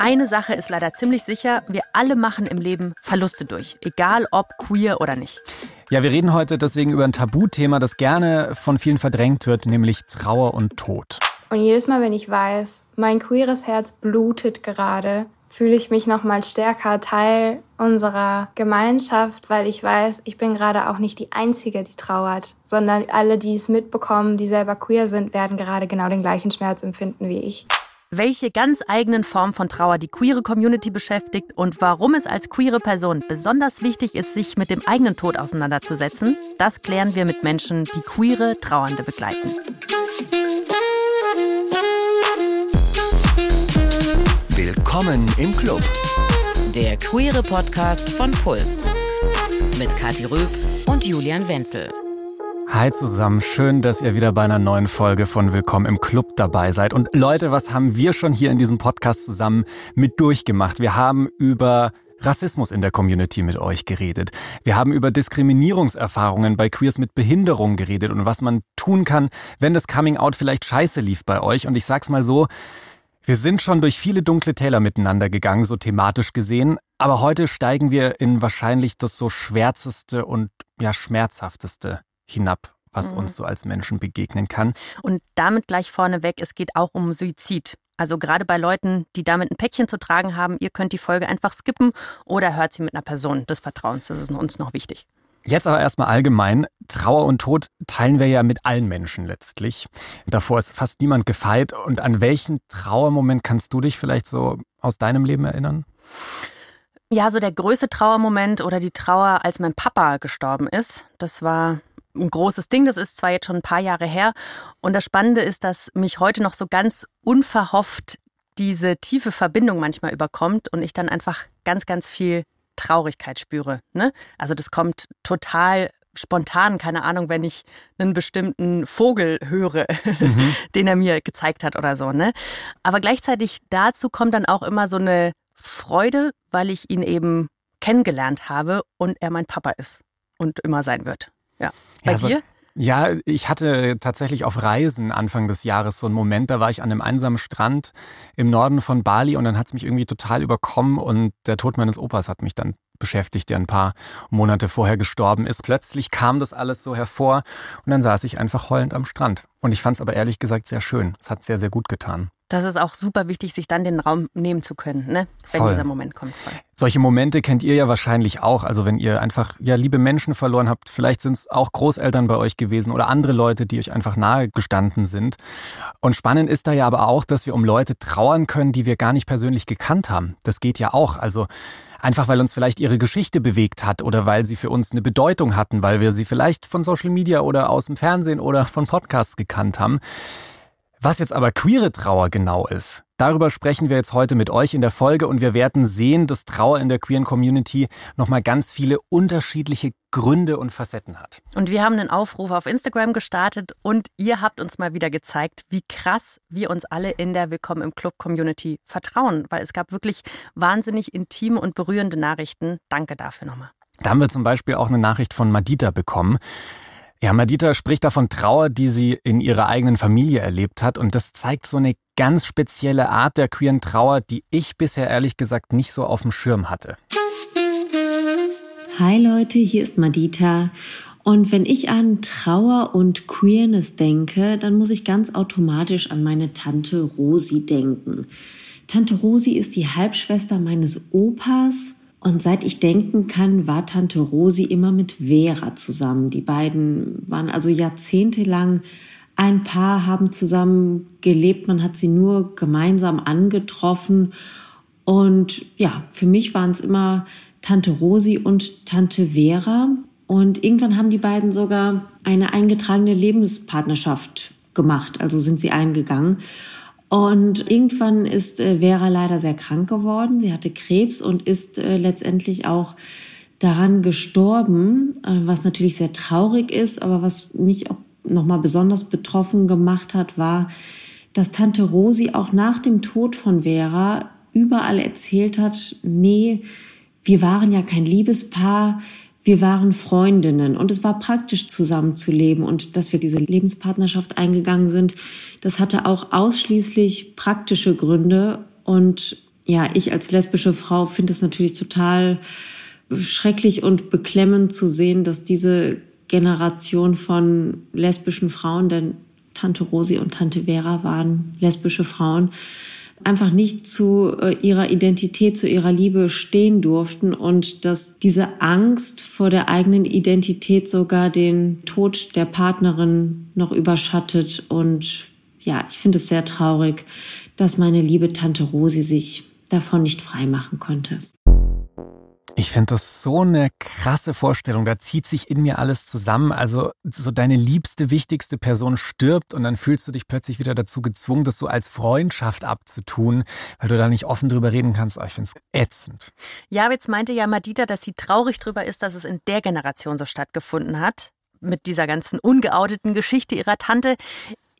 Eine Sache ist leider ziemlich sicher, wir alle machen im Leben Verluste durch, egal ob queer oder nicht. Ja, wir reden heute deswegen über ein Tabuthema, das gerne von vielen verdrängt wird, nämlich Trauer und Tod. Und jedes Mal, wenn ich weiß, mein queeres Herz blutet gerade, fühle ich mich noch mal stärker Teil unserer Gemeinschaft, weil ich weiß, ich bin gerade auch nicht die Einzige, die trauert, sondern alle, die es mitbekommen, die selber queer sind, werden gerade genau den gleichen Schmerz empfinden wie ich. Welche ganz eigenen Formen von Trauer die queere Community beschäftigt und warum es als queere Person besonders wichtig ist, sich mit dem eigenen Tod auseinanderzusetzen, das klären wir mit Menschen, die queere Trauernde begleiten. Willkommen im Club. Der queere Podcast von Puls. Mit Kathi Röb und Julian Wenzel. Hi zusammen, schön, dass ihr wieder bei einer neuen Folge von Willkommen im Club dabei seid. Und Leute, was haben wir schon hier in diesem Podcast zusammen mit durchgemacht? Wir haben über Rassismus in der Community mit euch geredet. Wir haben über Diskriminierungserfahrungen bei Queers mit Behinderung geredet und was man tun kann, wenn das Coming Out vielleicht scheiße lief bei euch. Und ich sag's mal so, wir sind schon durch viele dunkle Täler miteinander gegangen, so thematisch gesehen. Aber heute steigen wir in wahrscheinlich das so schwärzeste und ja schmerzhafteste hinab, was mhm. uns so als Menschen begegnen kann. Und damit gleich vorneweg, es geht auch um Suizid. Also gerade bei Leuten, die damit ein Päckchen zu tragen haben, ihr könnt die Folge einfach skippen oder hört sie mit einer Person des Vertrauens. Das ist uns noch wichtig. Jetzt aber erstmal allgemein. Trauer und Tod teilen wir ja mit allen Menschen letztlich. Davor ist fast niemand gefeit. Und an welchen Trauermoment kannst du dich vielleicht so aus deinem Leben erinnern? Ja, so der größte Trauermoment oder die Trauer, als mein Papa gestorben ist. Das war ein großes Ding. Das ist zwar jetzt schon ein paar Jahre her. Und das Spannende ist, dass mich heute noch so ganz unverhofft diese tiefe Verbindung manchmal überkommt und ich dann einfach ganz, ganz viel Traurigkeit spüre. Ne? Also das kommt total spontan, keine Ahnung, wenn ich einen bestimmten Vogel höre, mhm. den er mir gezeigt hat oder so. Ne? Aber gleichzeitig dazu kommt dann auch immer so eine Freude, weil ich ihn eben kennengelernt habe und er mein Papa ist und immer sein wird. Ja. Bei ja, dir? Ja, ich hatte tatsächlich auf Reisen Anfang des Jahres so einen Moment, da war ich an einem einsamen Strand im Norden von Bali und dann hat es mich irgendwie total überkommen und der Tod meines Opas hat mich dann beschäftigt, der ein paar Monate vorher gestorben ist. Plötzlich kam das alles so hervor und dann saß ich einfach heulend am Strand. Und ich fand es aber ehrlich gesagt sehr schön. Es hat sehr, sehr gut getan. Das ist auch super wichtig, sich dann den Raum nehmen zu können, ne? wenn Voll. dieser Moment kommt. Voll. Solche Momente kennt ihr ja wahrscheinlich auch. Also wenn ihr einfach ja liebe Menschen verloren habt, vielleicht sind es auch Großeltern bei euch gewesen oder andere Leute, die euch einfach nahe gestanden sind. Und spannend ist da ja aber auch, dass wir um Leute trauern können, die wir gar nicht persönlich gekannt haben. Das geht ja auch. Also einfach weil uns vielleicht ihre Geschichte bewegt hat oder weil sie für uns eine Bedeutung hatten, weil wir sie vielleicht von Social Media oder aus dem Fernsehen oder von Podcasts gekannt haben. Was jetzt aber queere Trauer genau ist, darüber sprechen wir jetzt heute mit euch in der Folge und wir werden sehen, dass Trauer in der queeren Community nochmal ganz viele unterschiedliche Gründe und Facetten hat. Und wir haben einen Aufruf auf Instagram gestartet und ihr habt uns mal wieder gezeigt, wie krass wir uns alle in der Willkommen im Club Community vertrauen, weil es gab wirklich wahnsinnig intime und berührende Nachrichten. Danke dafür nochmal. Da haben wir zum Beispiel auch eine Nachricht von Madita bekommen. Ja, Madita spricht davon Trauer, die sie in ihrer eigenen Familie erlebt hat. Und das zeigt so eine ganz spezielle Art der queeren Trauer, die ich bisher ehrlich gesagt nicht so auf dem Schirm hatte. Hi Leute, hier ist Madita. Und wenn ich an Trauer und Queerness denke, dann muss ich ganz automatisch an meine Tante Rosi denken. Tante Rosi ist die Halbschwester meines Opas und seit ich denken kann, war Tante Rosi immer mit Vera zusammen. Die beiden waren also jahrzehntelang ein Paar, haben zusammen gelebt. Man hat sie nur gemeinsam angetroffen. Und ja, für mich waren es immer Tante Rosi und Tante Vera. Und irgendwann haben die beiden sogar eine eingetragene Lebenspartnerschaft gemacht. Also sind sie eingegangen. Und irgendwann ist äh, Vera leider sehr krank geworden. Sie hatte Krebs und ist äh, letztendlich auch daran gestorben, äh, was natürlich sehr traurig ist, aber was mich auch nochmal besonders betroffen gemacht hat, war, dass Tante Rosi auch nach dem Tod von Vera überall erzählt hat, nee, wir waren ja kein Liebespaar, wir waren Freundinnen und es war praktisch zusammenzuleben und dass wir diese Lebenspartnerschaft eingegangen sind, das hatte auch ausschließlich praktische Gründe und ja, ich als lesbische Frau finde es natürlich total schrecklich und beklemmend zu sehen, dass diese Generation von lesbischen Frauen, denn Tante Rosi und Tante Vera waren lesbische Frauen, einfach nicht zu äh, ihrer Identität, zu ihrer Liebe stehen durften und dass diese Angst vor der eigenen Identität sogar den Tod der Partnerin noch überschattet. Und ja, ich finde es sehr traurig, dass meine liebe Tante Rosi sich davon nicht freimachen konnte. Ich finde das so eine krasse Vorstellung. Da zieht sich in mir alles zusammen. Also so deine liebste, wichtigste Person stirbt und dann fühlst du dich plötzlich wieder dazu gezwungen, das so als Freundschaft abzutun, weil du da nicht offen drüber reden kannst. Oh, ich finde es ätzend. Ja, jetzt meinte ja Madita, dass sie traurig drüber ist, dass es in der Generation so stattgefunden hat mit dieser ganzen ungeouteten Geschichte ihrer Tante.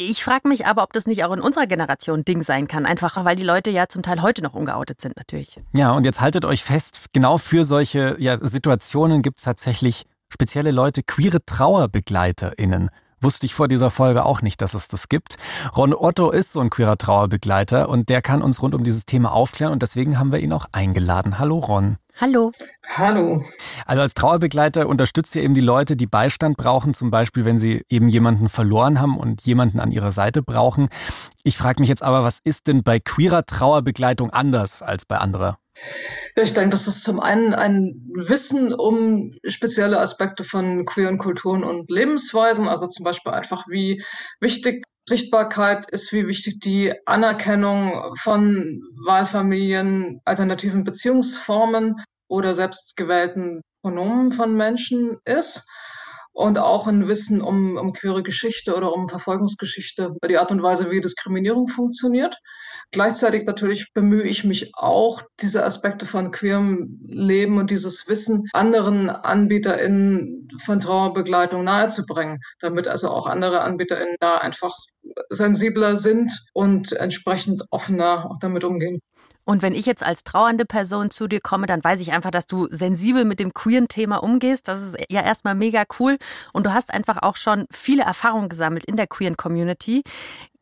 Ich frage mich aber, ob das nicht auch in unserer Generation Ding sein kann. Einfach, weil die Leute ja zum Teil heute noch ungeoutet sind, natürlich. Ja, und jetzt haltet euch fest, genau für solche ja, Situationen gibt es tatsächlich spezielle Leute, queere TrauerbegleiterInnen. Wusste ich vor dieser Folge auch nicht, dass es das gibt. Ron Otto ist so ein queerer Trauerbegleiter und der kann uns rund um dieses Thema aufklären und deswegen haben wir ihn auch eingeladen. Hallo Ron. Hallo. Hallo. Also als Trauerbegleiter unterstützt ihr eben die Leute, die Beistand brauchen, zum Beispiel, wenn sie eben jemanden verloren haben und jemanden an ihrer Seite brauchen. Ich frage mich jetzt aber, was ist denn bei queerer Trauerbegleitung anders als bei anderer? Ich denke, das ist zum einen ein Wissen um spezielle Aspekte von queeren Kulturen und Lebensweisen, also zum Beispiel einfach, wie wichtig Sichtbarkeit ist, wie wichtig die Anerkennung von Wahlfamilien, alternativen Beziehungsformen oder selbstgewählten Pronomen von Menschen ist und auch ein Wissen um, um queere Geschichte oder um Verfolgungsgeschichte, die Art und Weise, wie Diskriminierung funktioniert. Gleichzeitig natürlich bemühe ich mich auch, diese Aspekte von queerem Leben und dieses Wissen anderen AnbieterInnen von Trauerbegleitung nahezubringen, damit also auch andere AnbieterInnen da einfach sensibler sind und entsprechend offener damit umgehen. Und wenn ich jetzt als trauernde Person zu dir komme, dann weiß ich einfach, dass du sensibel mit dem queeren Thema umgehst. Das ist ja erstmal mega cool. Und du hast einfach auch schon viele Erfahrungen gesammelt in der queeren Community.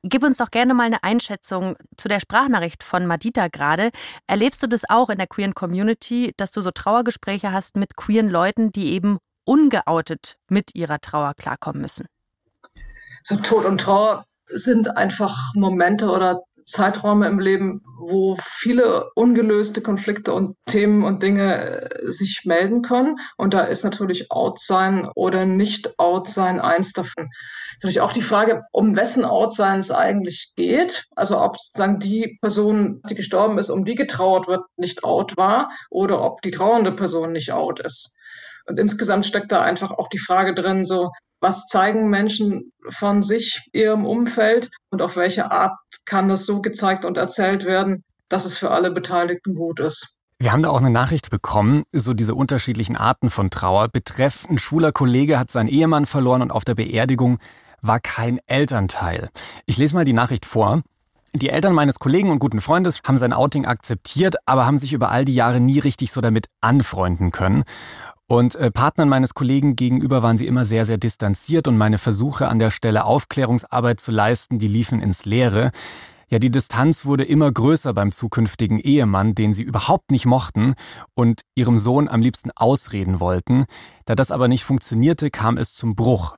Gib uns doch gerne mal eine Einschätzung zu der Sprachnachricht von Madita gerade. Erlebst du das auch in der queeren Community, dass du so Trauergespräche hast mit queeren Leuten, die eben ungeoutet mit ihrer Trauer klarkommen müssen? So Tod und Trauer sind einfach Momente oder Zeiträume im Leben, wo viele ungelöste Konflikte und Themen und Dinge äh, sich melden können. Und da ist natürlich Out sein oder nicht Out sein eins davon. Natürlich auch die Frage, um wessen Out sein es eigentlich geht. Also ob sozusagen die Person, die gestorben ist, um die getrauert wird, nicht out war oder ob die trauernde Person nicht out ist. Und insgesamt steckt da einfach auch die Frage drin, so, was zeigen Menschen von sich, ihrem Umfeld und auf welche Art kann das so gezeigt und erzählt werden, dass es für alle Beteiligten gut ist. Wir haben da auch eine Nachricht bekommen, so diese unterschiedlichen Arten von Trauer. Betreff, ein schwuler Kollege hat seinen Ehemann verloren und auf der Beerdigung war kein Elternteil. Ich lese mal die Nachricht vor. Die Eltern meines Kollegen und guten Freundes haben sein Outing akzeptiert, aber haben sich über all die Jahre nie richtig so damit anfreunden können. Und äh, Partnern meines Kollegen gegenüber waren sie immer sehr, sehr distanziert und meine Versuche an der Stelle Aufklärungsarbeit zu leisten, die liefen ins Leere. Ja, die Distanz wurde immer größer beim zukünftigen Ehemann, den sie überhaupt nicht mochten und ihrem Sohn am liebsten ausreden wollten. Da das aber nicht funktionierte, kam es zum Bruch.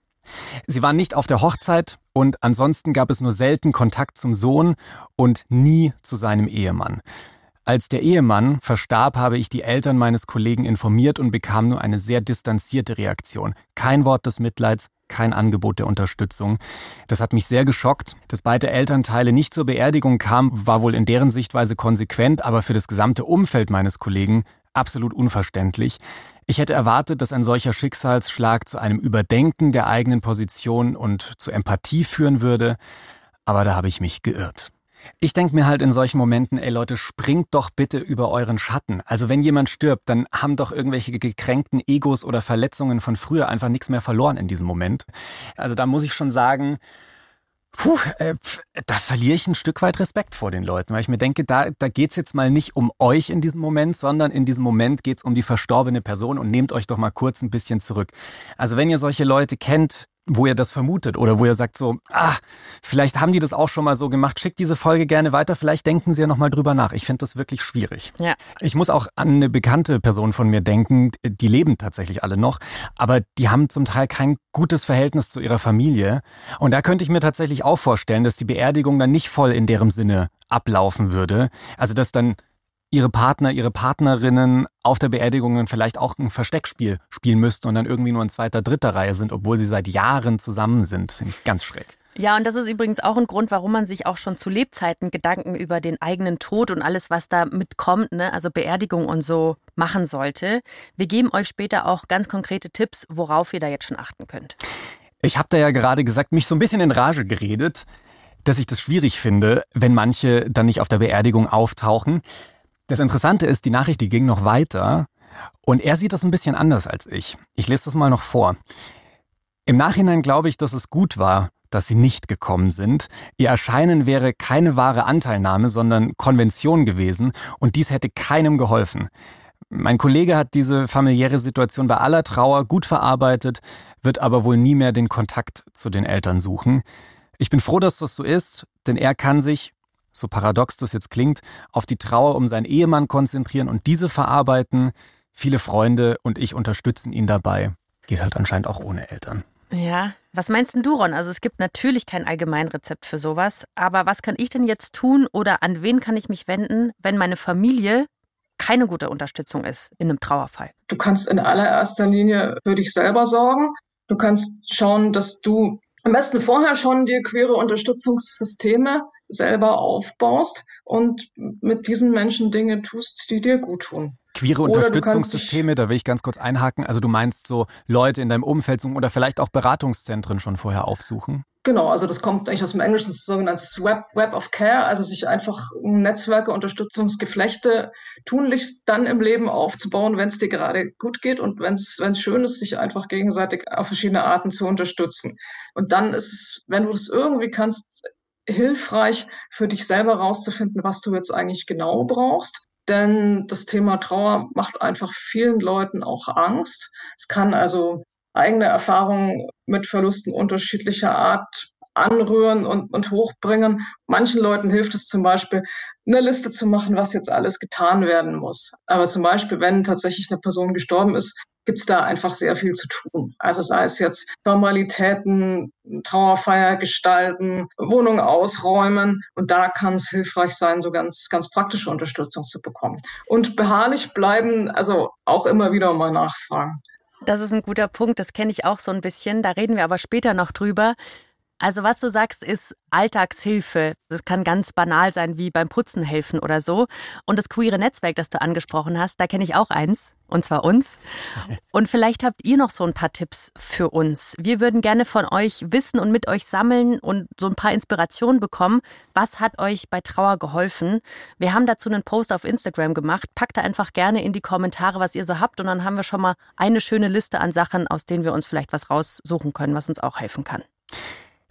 Sie waren nicht auf der Hochzeit und ansonsten gab es nur selten Kontakt zum Sohn und nie zu seinem Ehemann. Als der Ehemann verstarb, habe ich die Eltern meines Kollegen informiert und bekam nur eine sehr distanzierte Reaktion. Kein Wort des Mitleids, kein Angebot der Unterstützung. Das hat mich sehr geschockt. Dass beide Elternteile nicht zur Beerdigung kamen, war wohl in deren Sichtweise konsequent, aber für das gesamte Umfeld meines Kollegen absolut unverständlich. Ich hätte erwartet, dass ein solcher Schicksalsschlag zu einem Überdenken der eigenen Position und zu Empathie führen würde, aber da habe ich mich geirrt. Ich denke mir halt in solchen Momenten, ey Leute, springt doch bitte über euren Schatten. Also wenn jemand stirbt, dann haben doch irgendwelche gekränkten Egos oder Verletzungen von früher einfach nichts mehr verloren in diesem Moment. Also da muss ich schon sagen, Puh, äh, da verliere ich ein Stück weit Respekt vor den Leuten, weil ich mir denke, da, da geht's jetzt mal nicht um euch in diesem Moment, sondern in diesem Moment geht's um die verstorbene Person und nehmt euch doch mal kurz ein bisschen zurück. Also wenn ihr solche Leute kennt, wo ihr das vermutet oder wo ihr sagt so, ah, vielleicht haben die das auch schon mal so gemacht, schickt diese Folge gerne weiter, vielleicht denken sie ja nochmal drüber nach. Ich finde das wirklich schwierig. Ja. Ich muss auch an eine bekannte Person von mir denken, die leben tatsächlich alle noch, aber die haben zum Teil kein gutes Verhältnis zu ihrer Familie. Und da könnte ich mir tatsächlich auch vorstellen, dass die Beerdigung dann nicht voll in deren Sinne ablaufen würde. Also dass dann ihre Partner, ihre Partnerinnen auf der Beerdigung dann vielleicht auch ein Versteckspiel spielen müssten und dann irgendwie nur in zweiter, dritter Reihe sind, obwohl sie seit Jahren zusammen sind. Finde ich ganz schräg. Ja, und das ist übrigens auch ein Grund, warum man sich auch schon zu Lebzeiten Gedanken über den eigenen Tod und alles, was da mitkommt, ne, also Beerdigung und so, machen sollte. Wir geben euch später auch ganz konkrete Tipps, worauf ihr da jetzt schon achten könnt. Ich habe da ja gerade gesagt, mich so ein bisschen in Rage geredet, dass ich das schwierig finde, wenn manche dann nicht auf der Beerdigung auftauchen. Das Interessante ist, die Nachricht, die ging noch weiter und er sieht das ein bisschen anders als ich. Ich lese das mal noch vor. Im Nachhinein glaube ich, dass es gut war, dass sie nicht gekommen sind. Ihr Erscheinen wäre keine wahre Anteilnahme, sondern Konvention gewesen und dies hätte keinem geholfen. Mein Kollege hat diese familiäre Situation bei aller Trauer gut verarbeitet, wird aber wohl nie mehr den Kontakt zu den Eltern suchen. Ich bin froh, dass das so ist, denn er kann sich, so paradox das jetzt klingt, auf die Trauer um seinen Ehemann konzentrieren und diese verarbeiten. Viele Freunde und ich unterstützen ihn dabei. Geht halt anscheinend auch ohne Eltern. Ja, was meinst denn du, Ron? Also es gibt natürlich kein Allgemeinrezept für sowas, aber was kann ich denn jetzt tun oder an wen kann ich mich wenden, wenn meine Familie keine gute Unterstützung ist in einem Trauerfall? Du kannst in allererster Linie für dich selber sorgen. Du kannst schauen, dass du am besten vorher schon dir queere Unterstützungssysteme selber aufbaust und mit diesen Menschen Dinge tust, die dir gut tun. Queere Unterstützungssysteme, da will ich ganz kurz einhaken. Also du meinst so Leute in deinem Umfeld oder vielleicht auch Beratungszentren schon vorher aufsuchen? Genau, also das kommt eigentlich aus dem Englischen, das sogenanntes Web, Web of Care, also sich einfach Netzwerke, Unterstützungsgeflechte tunlichst dann im Leben aufzubauen, wenn es dir gerade gut geht und wenn es schön ist, sich einfach gegenseitig auf verschiedene Arten zu unterstützen. Und dann ist es, wenn du das irgendwie kannst, hilfreich für dich selber rauszufinden, was du jetzt eigentlich genau brauchst. Denn das Thema Trauer macht einfach vielen Leuten auch Angst. Es kann also eigene Erfahrungen mit Verlusten unterschiedlicher Art anrühren und, und hochbringen. Manchen Leuten hilft es zum Beispiel, eine Liste zu machen, was jetzt alles getan werden muss. Aber zum Beispiel, wenn tatsächlich eine Person gestorben ist, gibt es da einfach sehr viel zu tun. Also sei es jetzt Formalitäten, Trauerfeier gestalten, Wohnung ausräumen. Und da kann es hilfreich sein, so ganz, ganz praktische Unterstützung zu bekommen. Und beharrlich bleiben, also auch immer wieder mal nachfragen. Das ist ein guter Punkt, das kenne ich auch so ein bisschen. Da reden wir aber später noch drüber. Also was du sagst, ist Alltagshilfe. Das kann ganz banal sein, wie beim Putzen helfen oder so. Und das queere Netzwerk, das du angesprochen hast, da kenne ich auch eins, und zwar uns. Und vielleicht habt ihr noch so ein paar Tipps für uns. Wir würden gerne von euch wissen und mit euch sammeln und so ein paar Inspirationen bekommen. Was hat euch bei Trauer geholfen? Wir haben dazu einen Post auf Instagram gemacht. Packt da einfach gerne in die Kommentare, was ihr so habt. Und dann haben wir schon mal eine schöne Liste an Sachen, aus denen wir uns vielleicht was raussuchen können, was uns auch helfen kann.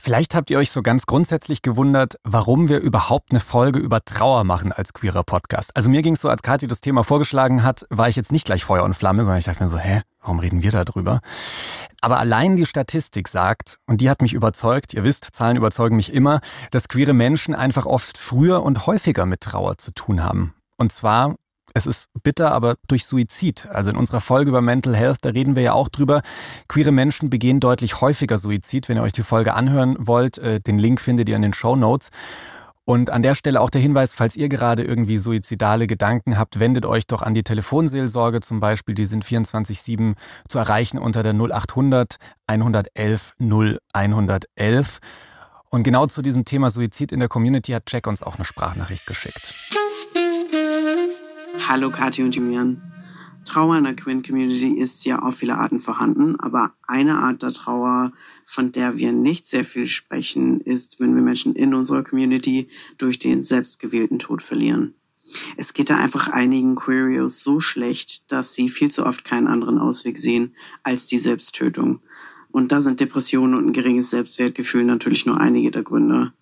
Vielleicht habt ihr euch so ganz grundsätzlich gewundert, warum wir überhaupt eine Folge über Trauer machen als queerer Podcast. Also mir ging es so, als Kathi das Thema vorgeschlagen hat, war ich jetzt nicht gleich Feuer und Flamme, sondern ich dachte mir so, hä, warum reden wir da drüber? Aber allein die Statistik sagt, und die hat mich überzeugt, ihr wisst, Zahlen überzeugen mich immer, dass queere Menschen einfach oft früher und häufiger mit Trauer zu tun haben. Und zwar es ist bitter, aber durch Suizid. Also in unserer Folge über Mental Health, da reden wir ja auch drüber. Queere Menschen begehen deutlich häufiger Suizid. Wenn ihr euch die Folge anhören wollt, äh, den Link findet ihr in den Show Notes. Und an der Stelle auch der Hinweis, falls ihr gerade irgendwie suizidale Gedanken habt, wendet euch doch an die Telefonseelsorge zum Beispiel. Die sind 24-7 zu erreichen unter der 0800 111 0111. Und genau zu diesem Thema Suizid in der Community hat Jack uns auch eine Sprachnachricht geschickt. Hallo Kathi und Julian. Trauer in der Queer Community ist ja auf viele Arten vorhanden, aber eine Art der Trauer, von der wir nicht sehr viel sprechen, ist, wenn wir Menschen in unserer Community durch den selbstgewählten Tod verlieren. Es geht da einfach einigen Queerios so schlecht, dass sie viel zu oft keinen anderen Ausweg sehen als die Selbsttötung. Und da sind Depressionen und ein geringes Selbstwertgefühl natürlich nur einige der Gründe.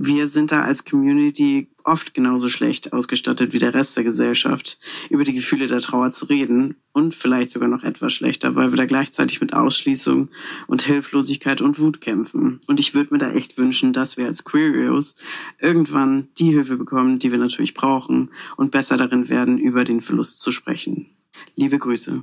Wir sind da als Community oft genauso schlecht ausgestattet wie der Rest der Gesellschaft, über die Gefühle der Trauer zu reden und vielleicht sogar noch etwas schlechter, weil wir da gleichzeitig mit Ausschließung und Hilflosigkeit und Wut kämpfen. Und ich würde mir da echt wünschen, dass wir als Queerios irgendwann die Hilfe bekommen, die wir natürlich brauchen und besser darin werden, über den Verlust zu sprechen. Liebe Grüße.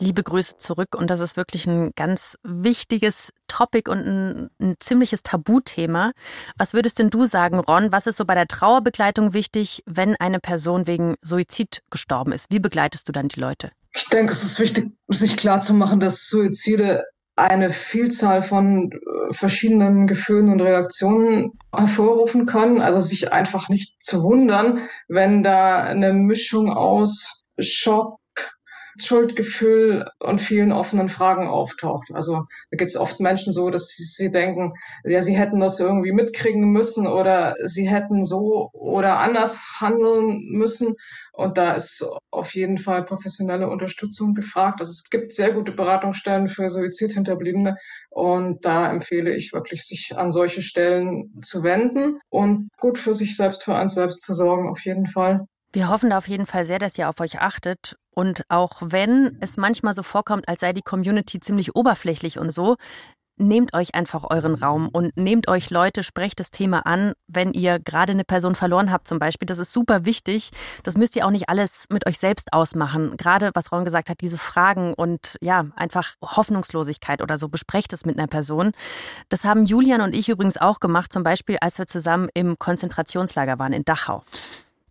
Liebe Grüße zurück. Und das ist wirklich ein ganz wichtiges Topic und ein, ein, ziemliches Tabuthema. Was würdest denn du sagen, Ron? Was ist so bei der Trauerbegleitung wichtig, wenn eine Person wegen Suizid gestorben ist? Wie begleitest du dann die Leute? Ich denke, es ist wichtig, sich klarzumachen, dass Suizide eine Vielzahl von äh, verschiedenen Gefühlen und Reaktionen hervorrufen können. Also sich einfach nicht zu wundern, wenn da eine Mischung aus Schock, Schuldgefühl und vielen offenen Fragen auftaucht. Also da geht es oft Menschen so, dass sie, sie, denken, ja, sie hätten das irgendwie mitkriegen müssen oder sie hätten so oder anders handeln müssen. Und da ist auf jeden Fall professionelle Unterstützung gefragt. Also es gibt sehr gute Beratungsstellen für Suizidhinterbliebene und da empfehle ich wirklich, sich an solche Stellen zu wenden und gut für sich selbst, für eins selbst zu sorgen, auf jeden Fall. Wir hoffen da auf jeden Fall sehr, dass ihr auf euch achtet. Und auch wenn es manchmal so vorkommt, als sei die Community ziemlich oberflächlich und so, nehmt euch einfach euren Raum und nehmt euch Leute, sprecht das Thema an, wenn ihr gerade eine Person verloren habt zum Beispiel. Das ist super wichtig. Das müsst ihr auch nicht alles mit euch selbst ausmachen. Gerade was Ron gesagt hat, diese Fragen und ja, einfach Hoffnungslosigkeit oder so, besprecht es mit einer Person. Das haben Julian und ich übrigens auch gemacht, zum Beispiel als wir zusammen im Konzentrationslager waren in Dachau.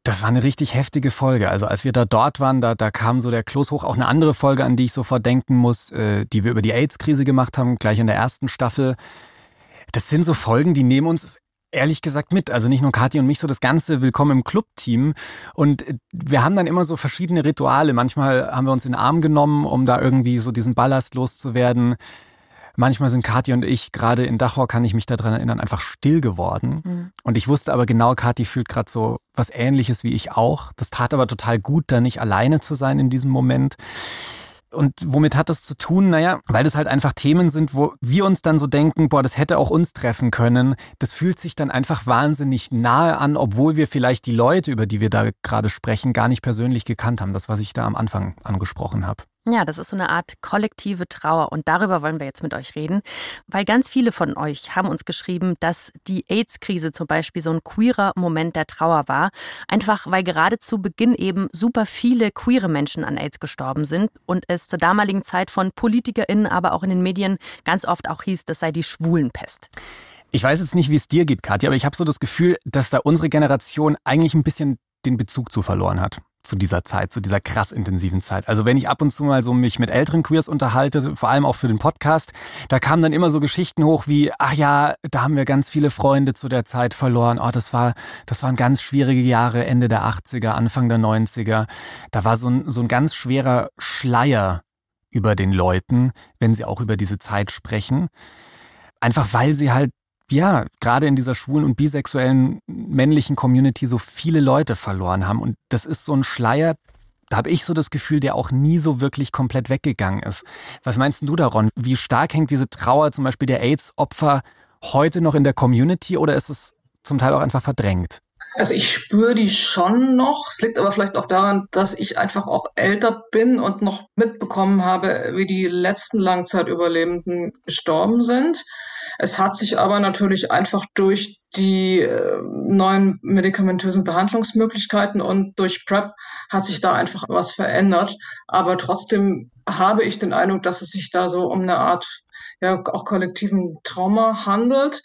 Das war eine richtig heftige Folge. Also als wir da dort waren, da, da kam so der Kloß hoch. Auch eine andere Folge, an die ich sofort denken muss, äh, die wir über die AIDS-Krise gemacht haben, gleich in der ersten Staffel. Das sind so Folgen, die nehmen uns ehrlich gesagt mit. Also nicht nur Kathi und mich, so das ganze Willkommen im Club-Team. Und äh, wir haben dann immer so verschiedene Rituale. Manchmal haben wir uns in den Arm genommen, um da irgendwie so diesen Ballast loszuwerden. Manchmal sind Kathi und ich, gerade in Dachau kann ich mich daran erinnern, einfach still geworden. Mhm. Und ich wusste aber genau, Kathi fühlt gerade so was ähnliches wie ich auch. Das tat aber total gut, da nicht alleine zu sein in diesem Moment. Und womit hat das zu tun? Naja, weil das halt einfach Themen sind, wo wir uns dann so denken, boah, das hätte auch uns treffen können. Das fühlt sich dann einfach wahnsinnig nahe an, obwohl wir vielleicht die Leute, über die wir da gerade sprechen, gar nicht persönlich gekannt haben. Das, was ich da am Anfang angesprochen habe. Ja, das ist so eine Art kollektive Trauer und darüber wollen wir jetzt mit euch reden, weil ganz viele von euch haben uns geschrieben, dass die AIDS-Krise zum Beispiel so ein queerer Moment der Trauer war, einfach weil gerade zu Beginn eben super viele queere Menschen an AIDS gestorben sind und es zur damaligen Zeit von PolitikerInnen, aber auch in den Medien ganz oft auch hieß, das sei die Schwulenpest. Ich weiß jetzt nicht, wie es dir geht, Katja, aber ich habe so das Gefühl, dass da unsere Generation eigentlich ein bisschen den Bezug zu verloren hat zu dieser Zeit, zu dieser krass intensiven Zeit. Also wenn ich ab und zu mal so mich mit älteren Queers unterhalte, vor allem auch für den Podcast, da kamen dann immer so Geschichten hoch wie, ach ja, da haben wir ganz viele Freunde zu der Zeit verloren. Oh, das war, das waren ganz schwierige Jahre, Ende der 80er, Anfang der 90er. Da war so ein, so ein ganz schwerer Schleier über den Leuten, wenn sie auch über diese Zeit sprechen. Einfach weil sie halt ja, gerade in dieser schwulen und bisexuellen männlichen Community so viele Leute verloren haben. Und das ist so ein Schleier, da habe ich so das Gefühl, der auch nie so wirklich komplett weggegangen ist. Was meinst du daran? Wie stark hängt diese Trauer zum Beispiel der AIDS-Opfer heute noch in der Community oder ist es zum Teil auch einfach verdrängt? Also ich spüre die schon noch. Es liegt aber vielleicht auch daran, dass ich einfach auch älter bin und noch mitbekommen habe, wie die letzten Langzeitüberlebenden gestorben sind. Es hat sich aber natürlich einfach durch die äh, neuen medikamentösen Behandlungsmöglichkeiten und durch PrEP hat sich da einfach was verändert. Aber trotzdem habe ich den Eindruck, dass es sich da so um eine Art ja auch kollektiven Trauma handelt.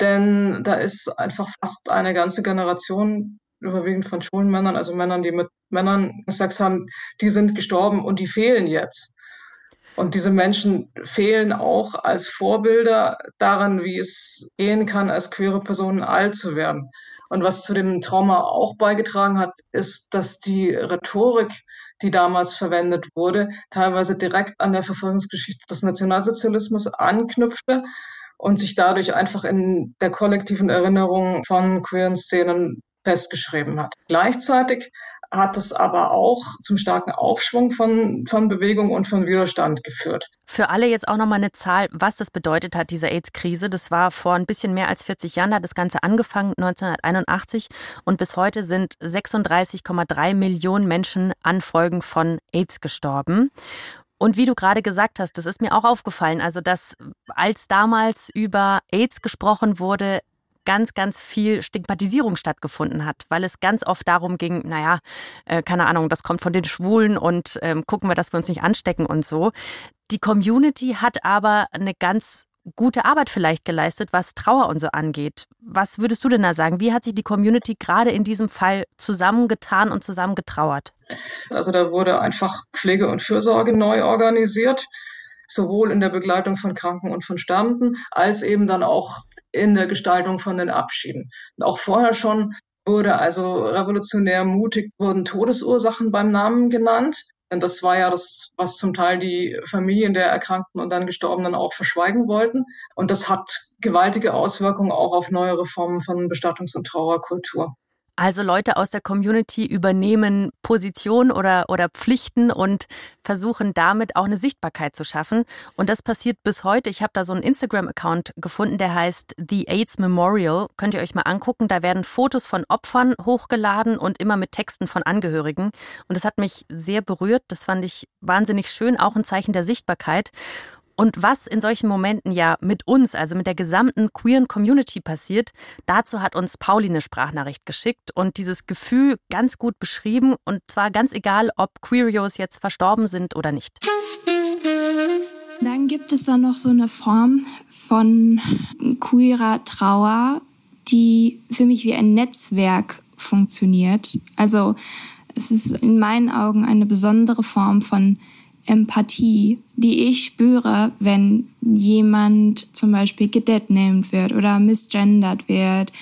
Denn da ist einfach fast eine ganze Generation überwiegend von schwulen Männern, also Männern, die mit Männern Sex haben, die sind gestorben und die fehlen jetzt. Und diese Menschen fehlen auch als Vorbilder daran, wie es gehen kann, als queere Personen alt zu werden. Und was zu dem Trauma auch beigetragen hat, ist, dass die Rhetorik, die damals verwendet wurde, teilweise direkt an der Verfolgungsgeschichte des Nationalsozialismus anknüpfte und sich dadurch einfach in der kollektiven Erinnerung von queeren Szenen festgeschrieben hat. Gleichzeitig hat es aber auch zum starken Aufschwung von, von Bewegung und von Widerstand geführt. Für alle jetzt auch nochmal eine Zahl, was das bedeutet hat, diese AIDS-Krise. Das war vor ein bisschen mehr als 40 Jahren, da hat das Ganze angefangen, 1981. Und bis heute sind 36,3 Millionen Menschen an Folgen von AIDS gestorben. Und wie du gerade gesagt hast, das ist mir auch aufgefallen, also dass als damals über AIDS gesprochen wurde, ganz, ganz viel Stigmatisierung stattgefunden hat, weil es ganz oft darum ging, naja, äh, keine Ahnung, das kommt von den Schwulen und ähm, gucken wir, dass wir uns nicht anstecken und so. Die Community hat aber eine ganz gute Arbeit vielleicht geleistet, was Trauer und so angeht. Was würdest du denn da sagen? Wie hat sich die Community gerade in diesem Fall zusammengetan und zusammengetrauert? Also da wurde einfach Pflege und Fürsorge neu organisiert, sowohl in der Begleitung von Kranken und von Sterbenden, als eben dann auch in der Gestaltung von den Abschieden. Und auch vorher schon wurde also revolutionär mutig, wurden Todesursachen beim Namen genannt. Denn das war ja das, was zum Teil die Familien der Erkrankten und dann Gestorbenen auch verschweigen wollten. Und das hat gewaltige Auswirkungen auch auf neuere Formen von Bestattungs- und Trauerkultur. Also Leute aus der Community übernehmen Positionen oder, oder Pflichten und versuchen damit auch eine Sichtbarkeit zu schaffen. Und das passiert bis heute. Ich habe da so einen Instagram-Account gefunden, der heißt The AIDS Memorial. Könnt ihr euch mal angucken. Da werden Fotos von Opfern hochgeladen und immer mit Texten von Angehörigen. Und das hat mich sehr berührt. Das fand ich wahnsinnig schön, auch ein Zeichen der Sichtbarkeit. Und was in solchen Momenten ja mit uns, also mit der gesamten queeren Community passiert, dazu hat uns Pauli eine Sprachnachricht geschickt und dieses Gefühl ganz gut beschrieben und zwar ganz egal, ob Queerios jetzt verstorben sind oder nicht. Dann gibt es da noch so eine Form von queerer Trauer, die für mich wie ein Netzwerk funktioniert. Also es ist in meinen Augen eine besondere Form von Empathie, die ich spüre, wenn jemand zum Beispiel gedeadnamed wird oder misgendert wird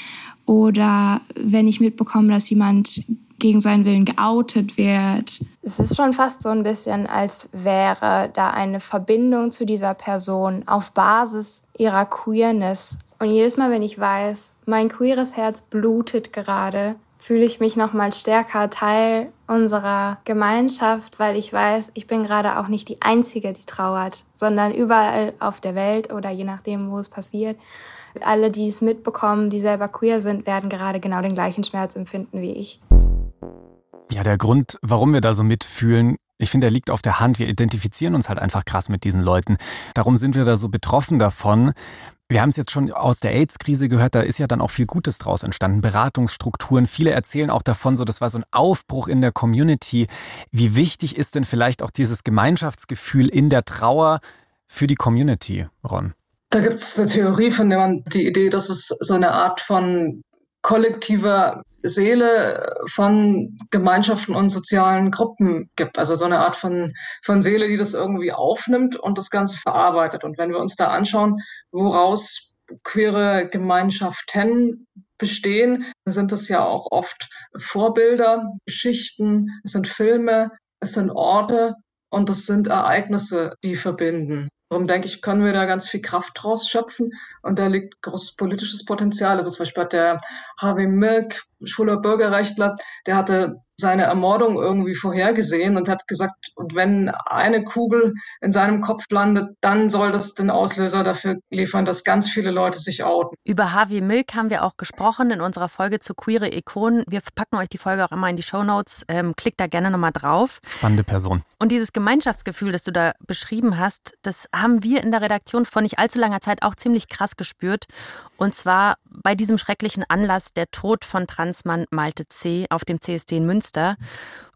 oder wenn ich mitbekomme, dass jemand gegen seinen Willen geoutet wird. Es ist schon fast so ein bisschen, als wäre da eine Verbindung zu dieser Person auf Basis ihrer Queerness. Und jedes Mal, wenn ich weiß, mein queeres Herz blutet gerade, fühle ich mich noch mal stärker Teil unserer Gemeinschaft, weil ich weiß, ich bin gerade auch nicht die Einzige, die trauert, sondern überall auf der Welt oder je nachdem, wo es passiert. Alle, die es mitbekommen, die selber queer sind, werden gerade genau den gleichen Schmerz empfinden wie ich. Ja, der Grund, warum wir da so mitfühlen, ich finde, er liegt auf der Hand. Wir identifizieren uns halt einfach krass mit diesen Leuten. Darum sind wir da so betroffen davon. Wir haben es jetzt schon aus der AIDS-Krise gehört, da ist ja dann auch viel Gutes draus entstanden, Beratungsstrukturen. Viele erzählen auch davon, so das war so ein Aufbruch in der Community. Wie wichtig ist denn vielleicht auch dieses Gemeinschaftsgefühl in der Trauer für die Community, Ron? Da gibt es eine Theorie, von der man die Idee, dass es so eine Art von kollektiver Seele von Gemeinschaften und sozialen Gruppen gibt. Also so eine Art von, von Seele, die das irgendwie aufnimmt und das Ganze verarbeitet. Und wenn wir uns da anschauen, woraus queere Gemeinschaften bestehen, sind das ja auch oft Vorbilder, Geschichten, es sind Filme, es sind Orte und es sind Ereignisse, die verbinden. Darum denke ich, können wir da ganz viel Kraft draus schöpfen. Und da liegt großes politisches Potenzial. Also zum Beispiel hat der Harvey Milk, schwuler Bürgerrechtler, der hatte seine Ermordung irgendwie vorhergesehen und hat gesagt, und wenn eine Kugel in seinem Kopf landet, dann soll das den Auslöser dafür liefern, dass ganz viele Leute sich outen. Über Harvey Milk haben wir auch gesprochen in unserer Folge zu queere Ikonen. Wir packen euch die Folge auch immer in die Show Notes. Ähm, klickt da gerne nochmal drauf. Spannende Person. Und dieses Gemeinschaftsgefühl, das du da beschrieben hast, das haben wir in der Redaktion vor nicht allzu langer Zeit auch ziemlich krass gespürt. Und zwar bei diesem schrecklichen Anlass der Tod von Transmann Malte C. auf dem CSD in Münster.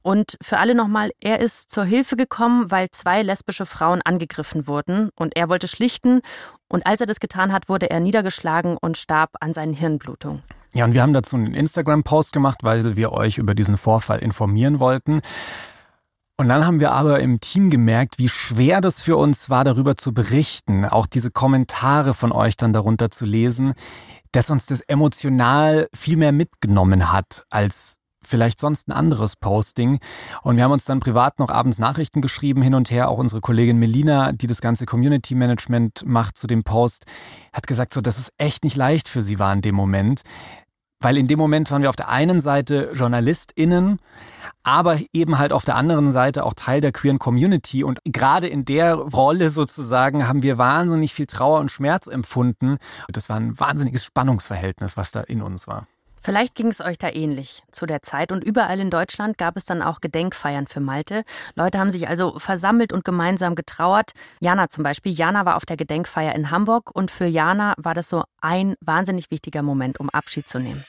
Und für alle nochmal, er ist zur Hilfe gekommen, weil zwei lesbische Frauen angegriffen wurden und er wollte schlichten. Und als er das getan hat, wurde er niedergeschlagen und starb an seinen Hirnblutungen. Ja, und wir haben dazu einen Instagram-Post gemacht, weil wir euch über diesen Vorfall informieren wollten. Und dann haben wir aber im Team gemerkt, wie schwer das für uns war, darüber zu berichten, auch diese Kommentare von euch dann darunter zu lesen, dass uns das emotional viel mehr mitgenommen hat als vielleicht sonst ein anderes Posting. Und wir haben uns dann privat noch abends Nachrichten geschrieben, hin und her. Auch unsere Kollegin Melina, die das ganze Community Management macht zu dem Post, hat gesagt, so, dass es echt nicht leicht für sie war in dem Moment. Weil in dem Moment waren wir auf der einen Seite JournalistInnen, aber eben halt auf der anderen Seite auch Teil der queeren Community. Und gerade in der Rolle sozusagen haben wir wahnsinnig viel Trauer und Schmerz empfunden. Das war ein wahnsinniges Spannungsverhältnis, was da in uns war. Vielleicht ging es euch da ähnlich zu der Zeit und überall in Deutschland gab es dann auch Gedenkfeiern für Malte. Leute haben sich also versammelt und gemeinsam getrauert. Jana zum Beispiel. Jana war auf der Gedenkfeier in Hamburg und für Jana war das so ein wahnsinnig wichtiger Moment, um Abschied zu nehmen.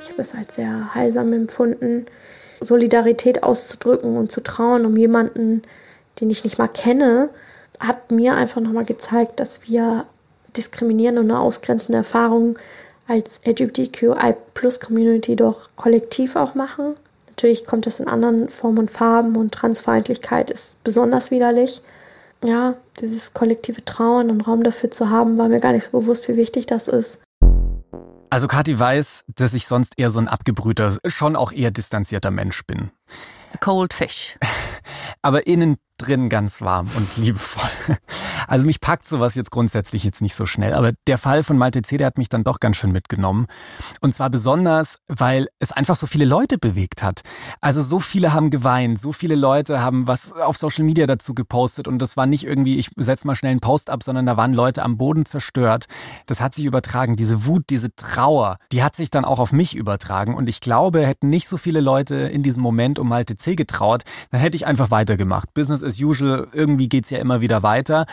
Ich habe es als sehr heilsam empfunden, Solidarität auszudrücken und zu trauen um jemanden, den ich nicht mal kenne, hat mir einfach nochmal gezeigt, dass wir diskriminierende und ausgrenzende Erfahrungen als LGBTQI-Plus-Community doch kollektiv auch machen. Natürlich kommt es in anderen Formen und Farben und Transfeindlichkeit ist besonders widerlich. Ja, dieses kollektive Trauen und Raum dafür zu haben, war mir gar nicht so bewusst, wie wichtig das ist. Also Kathi weiß, dass ich sonst eher so ein abgebrühter, schon auch eher distanzierter Mensch bin. Cold Fish. Aber innen drin ganz warm und liebevoll. Also mich packt sowas jetzt grundsätzlich jetzt nicht so schnell. Aber der Fall von Malte C., der hat mich dann doch ganz schön mitgenommen. Und zwar besonders, weil es einfach so viele Leute bewegt hat. Also so viele haben geweint, so viele Leute haben was auf Social Media dazu gepostet. Und das war nicht irgendwie, ich setze mal schnell einen Post ab, sondern da waren Leute am Boden zerstört. Das hat sich übertragen. Diese Wut, diese Trauer, die hat sich dann auch auf mich übertragen. Und ich glaube, hätten nicht so viele Leute in diesem Moment um Malte C. getrauert, dann hätte ich einfach weitergemacht. Business as usual, irgendwie geht's ja immer wieder weiter.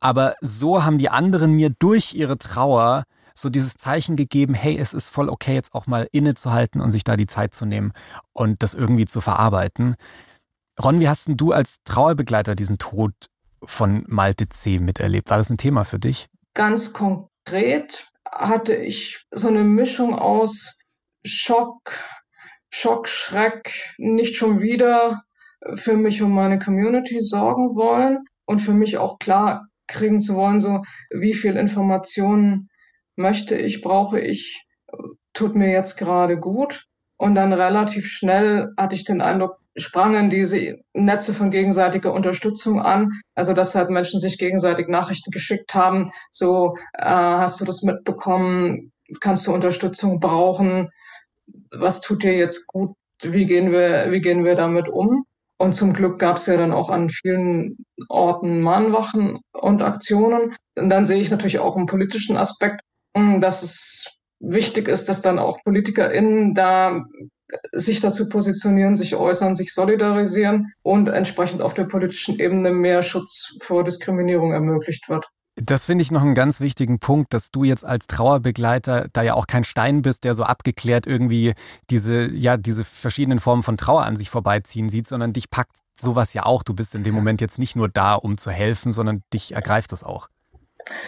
Aber so haben die anderen mir durch ihre Trauer so dieses Zeichen gegeben, hey, es ist voll okay, jetzt auch mal innezuhalten und sich da die Zeit zu nehmen und das irgendwie zu verarbeiten. Ron, wie hast denn du als Trauerbegleiter diesen Tod von Malte C. miterlebt? War das ein Thema für dich? Ganz konkret hatte ich so eine Mischung aus Schock, Schock, Schreck, nicht schon wieder für mich und meine Community sorgen wollen und für mich auch klar kriegen zu wollen, so wie viel Informationen möchte ich, brauche ich, tut mir jetzt gerade gut. Und dann relativ schnell hatte ich den Eindruck, sprangen diese Netze von gegenseitiger Unterstützung an. Also dass halt Menschen sich gegenseitig Nachrichten geschickt haben, so äh, hast du das mitbekommen, kannst du Unterstützung brauchen, was tut dir jetzt gut, wie gehen wir, wie gehen wir damit um? Und zum Glück gab es ja dann auch an vielen Orten Mahnwachen und Aktionen. Und dann sehe ich natürlich auch einen politischen Aspekt, hm, dass es wichtig ist, dass dann auch PolitikerInnen da sich dazu positionieren, sich äußern, sich solidarisieren und entsprechend auf der politischen Ebene mehr Schutz vor Diskriminierung ermöglicht wird. Das finde ich noch einen ganz wichtigen Punkt, dass du jetzt als Trauerbegleiter da ja auch kein Stein bist, der so abgeklärt irgendwie diese, ja, diese verschiedenen Formen von Trauer an sich vorbeiziehen sieht, sondern dich packt sowas ja auch. Du bist in dem Moment jetzt nicht nur da, um zu helfen, sondern dich ergreift das auch.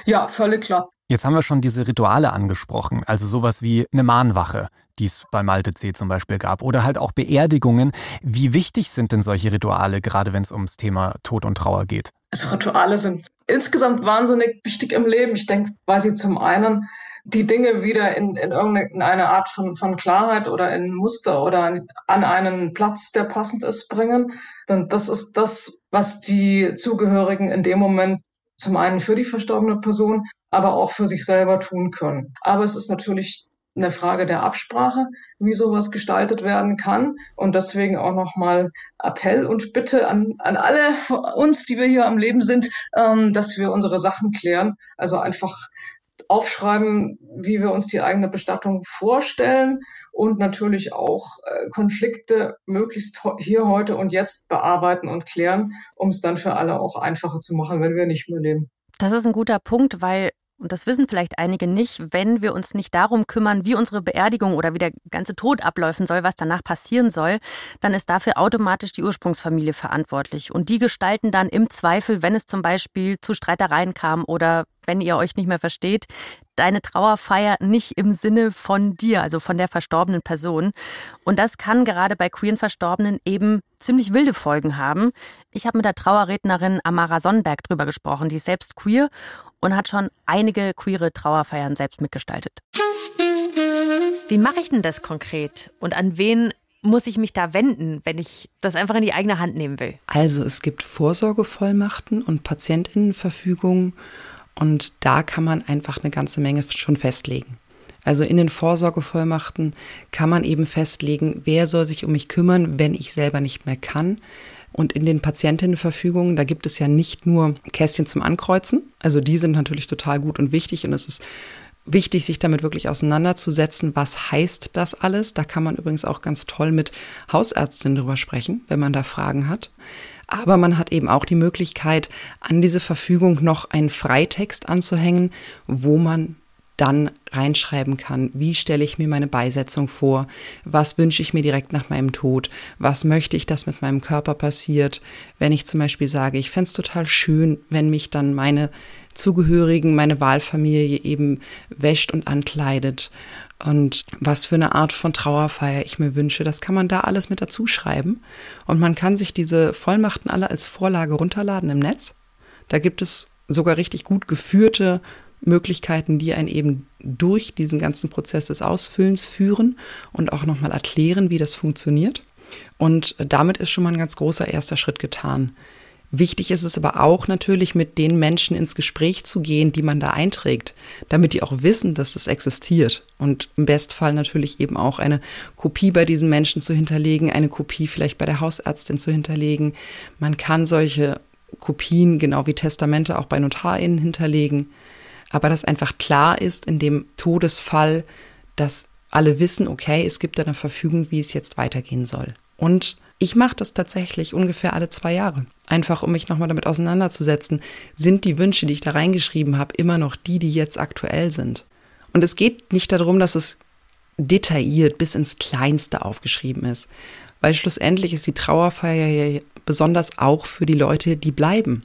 Ja, völlig klar. Jetzt haben wir schon diese Rituale angesprochen, also sowas wie eine Mahnwache, die es bei Malte C zum Beispiel gab, oder halt auch Beerdigungen. Wie wichtig sind denn solche Rituale, gerade wenn es ums Thema Tod und Trauer geht? Also Rituale sind insgesamt wahnsinnig wichtig im Leben. Ich denke, weil sie zum einen die Dinge wieder in, in irgendeine Art von, von Klarheit oder in Muster oder an einen Platz, der passend ist, bringen. Denn das ist das, was die Zugehörigen in dem Moment zum einen für die verstorbene Person, aber auch für sich selber tun können. Aber es ist natürlich eine Frage der Absprache, wie sowas gestaltet werden kann. Und deswegen auch nochmal Appell und Bitte an, an alle uns, die wir hier am Leben sind, ähm, dass wir unsere Sachen klären. Also einfach aufschreiben, wie wir uns die eigene Bestattung vorstellen und natürlich auch äh, Konflikte möglichst hier, heute und jetzt bearbeiten und klären, um es dann für alle auch einfacher zu machen, wenn wir nicht mehr leben. Das ist ein guter Punkt, weil und das wissen vielleicht einige nicht, wenn wir uns nicht darum kümmern, wie unsere Beerdigung oder wie der ganze Tod abläufen soll, was danach passieren soll, dann ist dafür automatisch die Ursprungsfamilie verantwortlich. Und die gestalten dann im Zweifel, wenn es zum Beispiel zu Streitereien kam oder wenn ihr euch nicht mehr versteht, deine Trauerfeier nicht im Sinne von dir, also von der verstorbenen Person. Und das kann gerade bei queeren Verstorbenen eben ziemlich wilde Folgen haben. Ich habe mit der Trauerrednerin Amara Sonnenberg drüber gesprochen, die ist selbst queer und hat schon einige queere Trauerfeiern selbst mitgestaltet. Wie mache ich denn das konkret und an wen muss ich mich da wenden, wenn ich das einfach in die eigene Hand nehmen will? Also es gibt Vorsorgevollmachten und Patientinnenverfügungen und da kann man einfach eine ganze Menge schon festlegen. Also in den Vorsorgevollmachten kann man eben festlegen, wer soll sich um mich kümmern, wenn ich selber nicht mehr kann. Und in den Patientinnenverfügungen, da gibt es ja nicht nur Kästchen zum Ankreuzen. Also die sind natürlich total gut und wichtig und es ist wichtig, sich damit wirklich auseinanderzusetzen, was heißt das alles. Da kann man übrigens auch ganz toll mit Hausärztinnen drüber sprechen, wenn man da Fragen hat. Aber man hat eben auch die Möglichkeit, an diese Verfügung noch einen Freitext anzuhängen, wo man dann reinschreiben kann, wie stelle ich mir meine Beisetzung vor, was wünsche ich mir direkt nach meinem Tod, was möchte ich, dass mit meinem Körper passiert, wenn ich zum Beispiel sage, ich fände es total schön, wenn mich dann meine Zugehörigen, meine Wahlfamilie eben wäscht und ankleidet und was für eine Art von Trauerfeier ich mir wünsche, das kann man da alles mit dazu schreiben und man kann sich diese Vollmachten alle als Vorlage runterladen im Netz. Da gibt es sogar richtig gut geführte Möglichkeiten, die einen eben durch diesen ganzen Prozess des Ausfüllens führen und auch nochmal erklären, wie das funktioniert. Und damit ist schon mal ein ganz großer erster Schritt getan. Wichtig ist es aber auch natürlich, mit den Menschen ins Gespräch zu gehen, die man da einträgt, damit die auch wissen, dass das existiert. Und im Bestfall natürlich eben auch eine Kopie bei diesen Menschen zu hinterlegen, eine Kopie vielleicht bei der Hausärztin zu hinterlegen. Man kann solche Kopien, genau wie Testamente, auch bei NotarInnen hinterlegen aber dass einfach klar ist in dem Todesfall, dass alle wissen, okay, es gibt eine Verfügung, wie es jetzt weitergehen soll. Und ich mache das tatsächlich ungefähr alle zwei Jahre. Einfach um mich nochmal damit auseinanderzusetzen, sind die Wünsche, die ich da reingeschrieben habe, immer noch die, die jetzt aktuell sind. Und es geht nicht darum, dass es detailliert bis ins Kleinste aufgeschrieben ist, weil schlussendlich ist die Trauerfeier ja besonders auch für die Leute, die bleiben.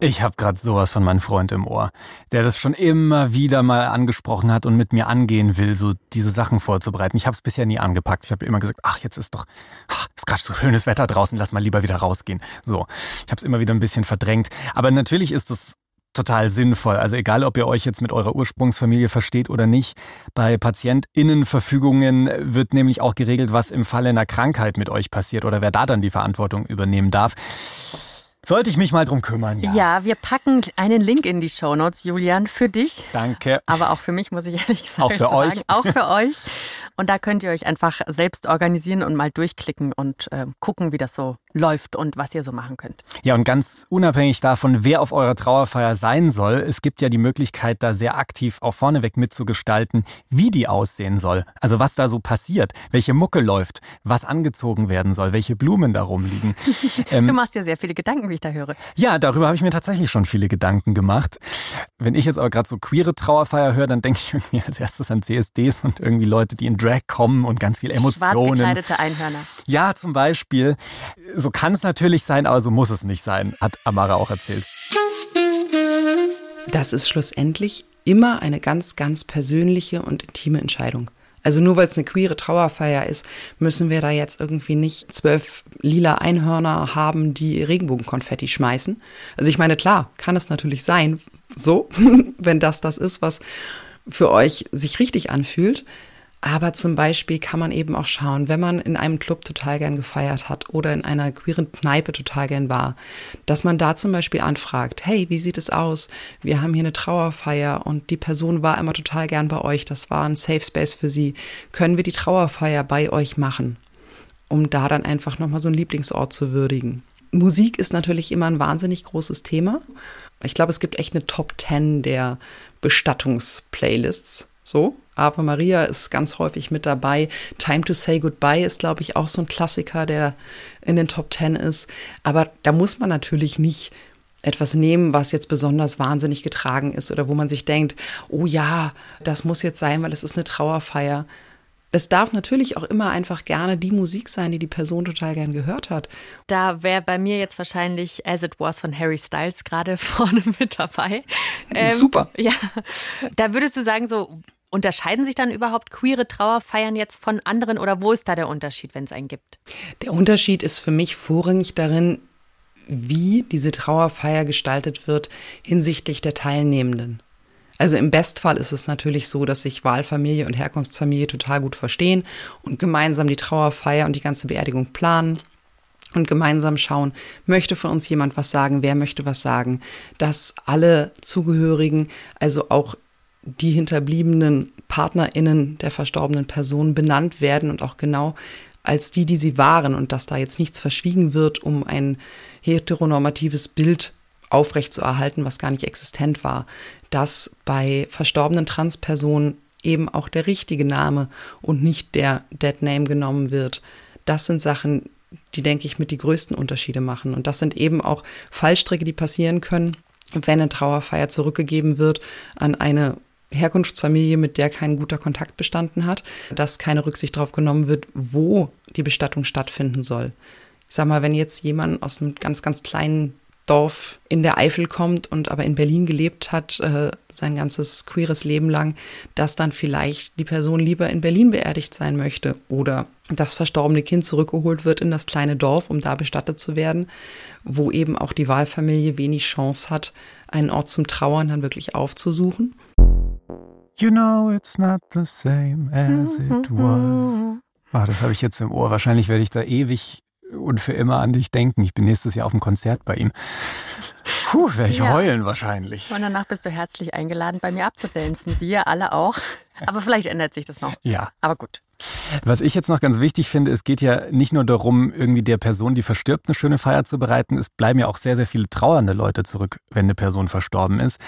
Ich habe gerade sowas von meinem Freund im Ohr, der das schon immer wieder mal angesprochen hat und mit mir angehen will, so diese Sachen vorzubereiten. Ich habe es bisher nie angepackt. Ich habe immer gesagt, ach, jetzt ist doch, ach, ist gerade so schönes Wetter draußen, lass mal lieber wieder rausgehen. So, ich habe es immer wieder ein bisschen verdrängt. Aber natürlich ist es total sinnvoll. Also egal, ob ihr euch jetzt mit eurer Ursprungsfamilie versteht oder nicht, bei Patientinnenverfügungen wird nämlich auch geregelt, was im Falle einer Krankheit mit euch passiert oder wer da dann die Verantwortung übernehmen darf. Sollte ich mich mal drum kümmern, ja. Ja, wir packen einen Link in die Shownotes, Julian, für dich. Danke. Aber auch für mich, muss ich ehrlich gesagt auch für sagen. Euch. Auch für euch. Und da könnt ihr euch einfach selbst organisieren und mal durchklicken und äh, gucken, wie das so läuft und was ihr so machen könnt. Ja, und ganz unabhängig davon, wer auf eurer Trauerfeier sein soll, es gibt ja die Möglichkeit, da sehr aktiv auch vorneweg mitzugestalten, wie die aussehen soll. Also was da so passiert, welche Mucke läuft, was angezogen werden soll, welche Blumen da rumliegen. ähm, du machst ja sehr viele Gedanken, wie ich da höre. Ja, darüber habe ich mir tatsächlich schon viele Gedanken gemacht. Wenn ich jetzt aber gerade so queere Trauerfeier höre, dann denke ich irgendwie als erstes an CSDs und irgendwie Leute, die in Drag kommen und ganz viel Emotionen. Schwarz gekleidete Einhörner. Ja, zum Beispiel so kann es natürlich sein, aber so muss es nicht sein, hat Amara auch erzählt. Das ist schlussendlich immer eine ganz, ganz persönliche und intime Entscheidung. Also nur weil es eine queere Trauerfeier ist, müssen wir da jetzt irgendwie nicht zwölf lila Einhörner haben, die Regenbogenkonfetti schmeißen. Also ich meine, klar, kann es natürlich sein, so, wenn das das ist, was für euch sich richtig anfühlt. Aber zum Beispiel kann man eben auch schauen, wenn man in einem Club total gern gefeiert hat oder in einer queeren Kneipe total gern war, dass man da zum Beispiel anfragt, hey, wie sieht es aus? Wir haben hier eine Trauerfeier und die Person war immer total gern bei euch. Das war ein Safe Space für sie. Können wir die Trauerfeier bei euch machen? Um da dann einfach nochmal so einen Lieblingsort zu würdigen. Musik ist natürlich immer ein wahnsinnig großes Thema. Ich glaube, es gibt echt eine Top 10 der Bestattungsplaylists. So, Ave Maria ist ganz häufig mit dabei. Time to Say Goodbye ist, glaube ich, auch so ein Klassiker, der in den Top Ten ist. Aber da muss man natürlich nicht etwas nehmen, was jetzt besonders wahnsinnig getragen ist oder wo man sich denkt, oh ja, das muss jetzt sein, weil es ist eine Trauerfeier. Es darf natürlich auch immer einfach gerne die Musik sein, die die Person total gern gehört hat. Da wäre bei mir jetzt wahrscheinlich As It Was von Harry Styles gerade vorne mit dabei. Ähm, Super. Ja, da würdest du sagen, so Unterscheiden sich dann überhaupt queere Trauerfeiern jetzt von anderen oder wo ist da der Unterschied, wenn es einen gibt? Der Unterschied ist für mich vorrangig darin, wie diese Trauerfeier gestaltet wird hinsichtlich der Teilnehmenden. Also im Bestfall ist es natürlich so, dass sich Wahlfamilie und Herkunftsfamilie total gut verstehen und gemeinsam die Trauerfeier und die ganze Beerdigung planen und gemeinsam schauen, möchte von uns jemand was sagen, wer möchte was sagen, dass alle Zugehörigen also auch die hinterbliebenen PartnerInnen der verstorbenen Person benannt werden und auch genau als die, die sie waren und dass da jetzt nichts verschwiegen wird, um ein heteronormatives Bild aufrechtzuerhalten, was gar nicht existent war, dass bei verstorbenen Transpersonen eben auch der richtige Name und nicht der Dead Name genommen wird. Das sind Sachen, die, denke ich, mit die größten Unterschiede machen. Und das sind eben auch Fallstricke, die passieren können, wenn eine Trauerfeier zurückgegeben wird an eine Herkunftsfamilie, mit der kein guter Kontakt bestanden hat, dass keine Rücksicht darauf genommen wird, wo die Bestattung stattfinden soll. Ich sag mal, wenn jetzt jemand aus einem ganz, ganz kleinen Dorf in der Eifel kommt und aber in Berlin gelebt hat, äh, sein ganzes queeres Leben lang, dass dann vielleicht die Person lieber in Berlin beerdigt sein möchte oder das verstorbene Kind zurückgeholt wird in das kleine Dorf, um da bestattet zu werden, wo eben auch die Wahlfamilie wenig Chance hat, einen Ort zum Trauern dann wirklich aufzusuchen. You know it's not the same as it was. Oh, das habe ich jetzt im Ohr. Wahrscheinlich werde ich da ewig und für immer an dich denken. Ich bin nächstes Jahr auf dem Konzert bei ihm. Puh, werde ich ja. heulen wahrscheinlich. Und danach bist du herzlich eingeladen, bei mir abzudancen. Wir alle auch. Aber vielleicht ändert sich das noch. Ja. Aber gut. Was ich jetzt noch ganz wichtig finde, es geht ja nicht nur darum, irgendwie der Person, die verstirbt, eine schöne Feier zu bereiten. Es bleiben ja auch sehr, sehr viele trauernde Leute zurück, wenn eine Person verstorben ist.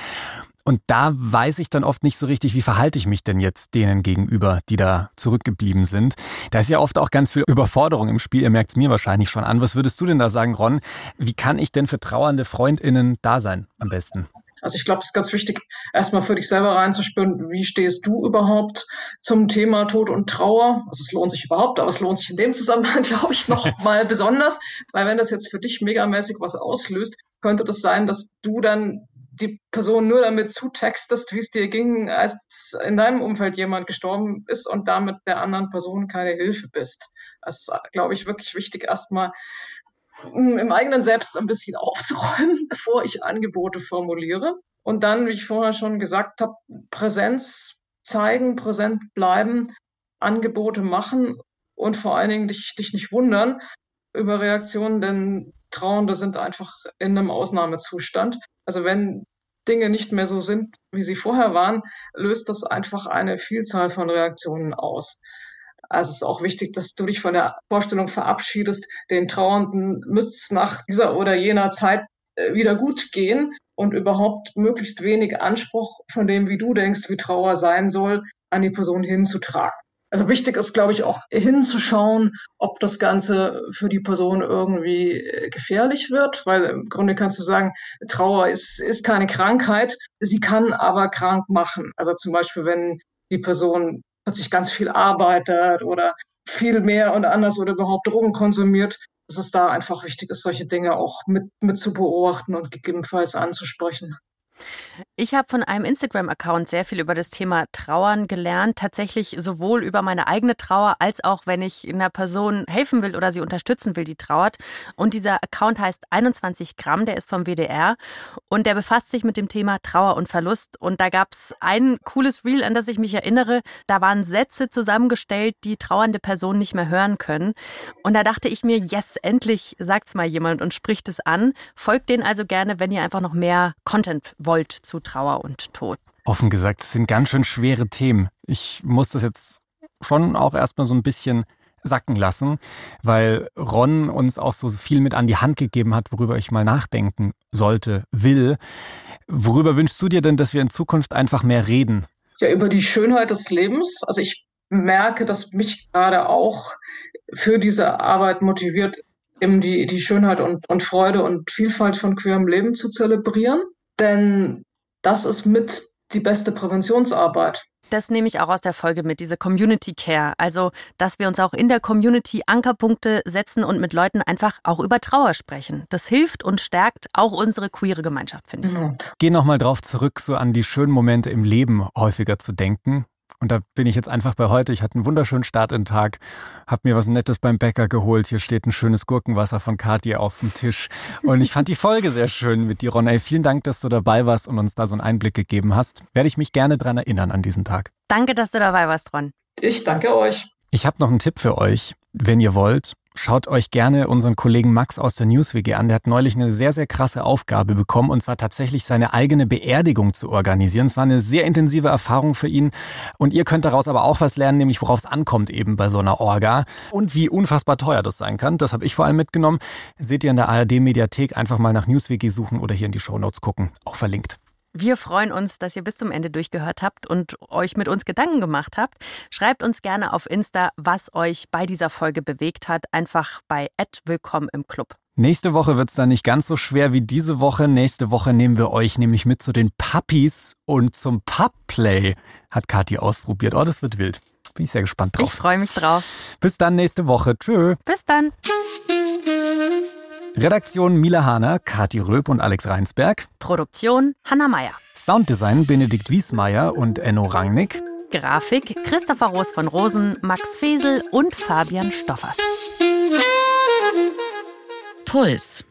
Und da weiß ich dann oft nicht so richtig, wie verhalte ich mich denn jetzt denen gegenüber, die da zurückgeblieben sind. Da ist ja oft auch ganz viel Überforderung im Spiel. Ihr merkt es mir wahrscheinlich schon an. Was würdest du denn da sagen, Ron? Wie kann ich denn für trauernde FreundInnen da sein am besten? Also ich glaube, es ist ganz wichtig, erstmal für dich selber reinzuspüren, wie stehst du überhaupt zum Thema Tod und Trauer? Also es lohnt sich überhaupt, aber es lohnt sich in dem Zusammenhang, glaube ich, noch mal besonders, weil wenn das jetzt für dich megamäßig was auslöst, könnte das sein, dass du dann die Person nur damit zutextest, wie es dir ging, als in deinem Umfeld jemand gestorben ist und damit der anderen Person keine Hilfe bist. Das ist, glaube ich, wirklich wichtig, erstmal hm, im eigenen Selbst ein bisschen aufzuräumen, bevor ich Angebote formuliere. Und dann, wie ich vorher schon gesagt habe, Präsenz zeigen, präsent bleiben, Angebote machen und vor allen Dingen dich, dich nicht wundern über Reaktionen, denn Trauernde sind einfach in einem Ausnahmezustand. Also wenn Dinge nicht mehr so sind, wie sie vorher waren, löst das einfach eine Vielzahl von Reaktionen aus. Also es ist auch wichtig, dass du dich von der Vorstellung verabschiedest, den Trauernden müsste es nach dieser oder jener Zeit äh, wieder gut gehen und überhaupt möglichst wenig Anspruch von dem, wie du denkst, wie Trauer sein soll, an die Person hinzutragen. Also wichtig ist, glaube ich, auch hinzuschauen, ob das Ganze für die Person irgendwie äh, gefährlich wird, weil im Grunde kannst du sagen, Trauer ist, ist keine Krankheit, sie kann aber krank machen. Also zum Beispiel, wenn die Person plötzlich ganz viel arbeitet oder viel mehr und anders oder überhaupt Drogen konsumiert, dass es da einfach wichtig ist, solche Dinge auch mit, mit zu beobachten und gegebenenfalls anzusprechen. Ich habe von einem Instagram-Account sehr viel über das Thema Trauern gelernt. Tatsächlich sowohl über meine eigene Trauer als auch, wenn ich einer Person helfen will oder sie unterstützen will, die trauert. Und dieser Account heißt 21 Gramm, der ist vom WDR und der befasst sich mit dem Thema Trauer und Verlust. Und da gab es ein cooles Reel, an das ich mich erinnere. Da waren Sätze zusammengestellt, die trauernde Personen nicht mehr hören können. Und da dachte ich mir, yes, endlich sagt's mal jemand und spricht es an. Folgt denen also gerne, wenn ihr einfach noch mehr Content wollt zu Trauer und Tod? Offen gesagt, es sind ganz schön schwere Themen. Ich muss das jetzt schon auch erstmal so ein bisschen sacken lassen, weil Ron uns auch so viel mit an die Hand gegeben hat, worüber ich mal nachdenken sollte, will. Worüber wünschst du dir denn, dass wir in Zukunft einfach mehr reden? Ja, über die Schönheit des Lebens. Also ich merke, dass mich gerade auch für diese Arbeit motiviert, eben die, die Schönheit und, und Freude und Vielfalt von queerem Leben zu zelebrieren. Denn das ist mit die beste Präventionsarbeit. Das nehme ich auch aus der Folge mit, diese Community Care. Also, dass wir uns auch in der Community Ankerpunkte setzen und mit Leuten einfach auch über Trauer sprechen. Das hilft und stärkt auch unsere queere Gemeinschaft, finde ich. Mhm. Geh nochmal drauf zurück, so an die schönen Momente im Leben häufiger zu denken. Und da bin ich jetzt einfach bei heute. Ich hatte einen wunderschönen Start in den Tag, habe mir was Nettes beim Bäcker geholt. Hier steht ein schönes Gurkenwasser von Kathi auf dem Tisch. Und ich fand die Folge sehr schön mit dir, Ron. Ey, vielen Dank, dass du dabei warst und uns da so einen Einblick gegeben hast. Werde ich mich gerne dran erinnern an diesen Tag. Danke, dass du dabei warst, Ron. Ich danke euch. Ich habe noch einen Tipp für euch. Wenn ihr wollt, schaut euch gerne unseren Kollegen Max aus der NewsWG an. Der hat neulich eine sehr, sehr krasse Aufgabe bekommen und zwar tatsächlich seine eigene Beerdigung zu organisieren. Es war eine sehr intensive Erfahrung für ihn und ihr könnt daraus aber auch was lernen, nämlich worauf es ankommt eben bei so einer Orga und wie unfassbar teuer das sein kann. Das habe ich vor allem mitgenommen. Seht ihr in der ARD-Mediathek einfach mal nach NewsWG suchen oder hier in die Shownotes gucken. Auch verlinkt. Wir freuen uns, dass ihr bis zum Ende durchgehört habt und euch mit uns Gedanken gemacht habt. Schreibt uns gerne auf Insta, was euch bei dieser Folge bewegt hat. Einfach bei Willkommen im Club. Nächste Woche wird es dann nicht ganz so schwer wie diese Woche. Nächste Woche nehmen wir euch nämlich mit zu den Puppies und zum Pubplay, hat Kathi ausprobiert. Oh, das wird wild. Bin ich sehr gespannt drauf. Ich freue mich drauf. Bis dann nächste Woche. Tschö. Bis dann. Redaktion Mila Hahner, Kathi Röb und Alex Reinsberg. Produktion Hanna Meyer. Sounddesign Benedikt Wiesmeier und Enno Rangnick. Grafik Christopher Roos von Rosen, Max Fesel und Fabian Stoffers. Puls.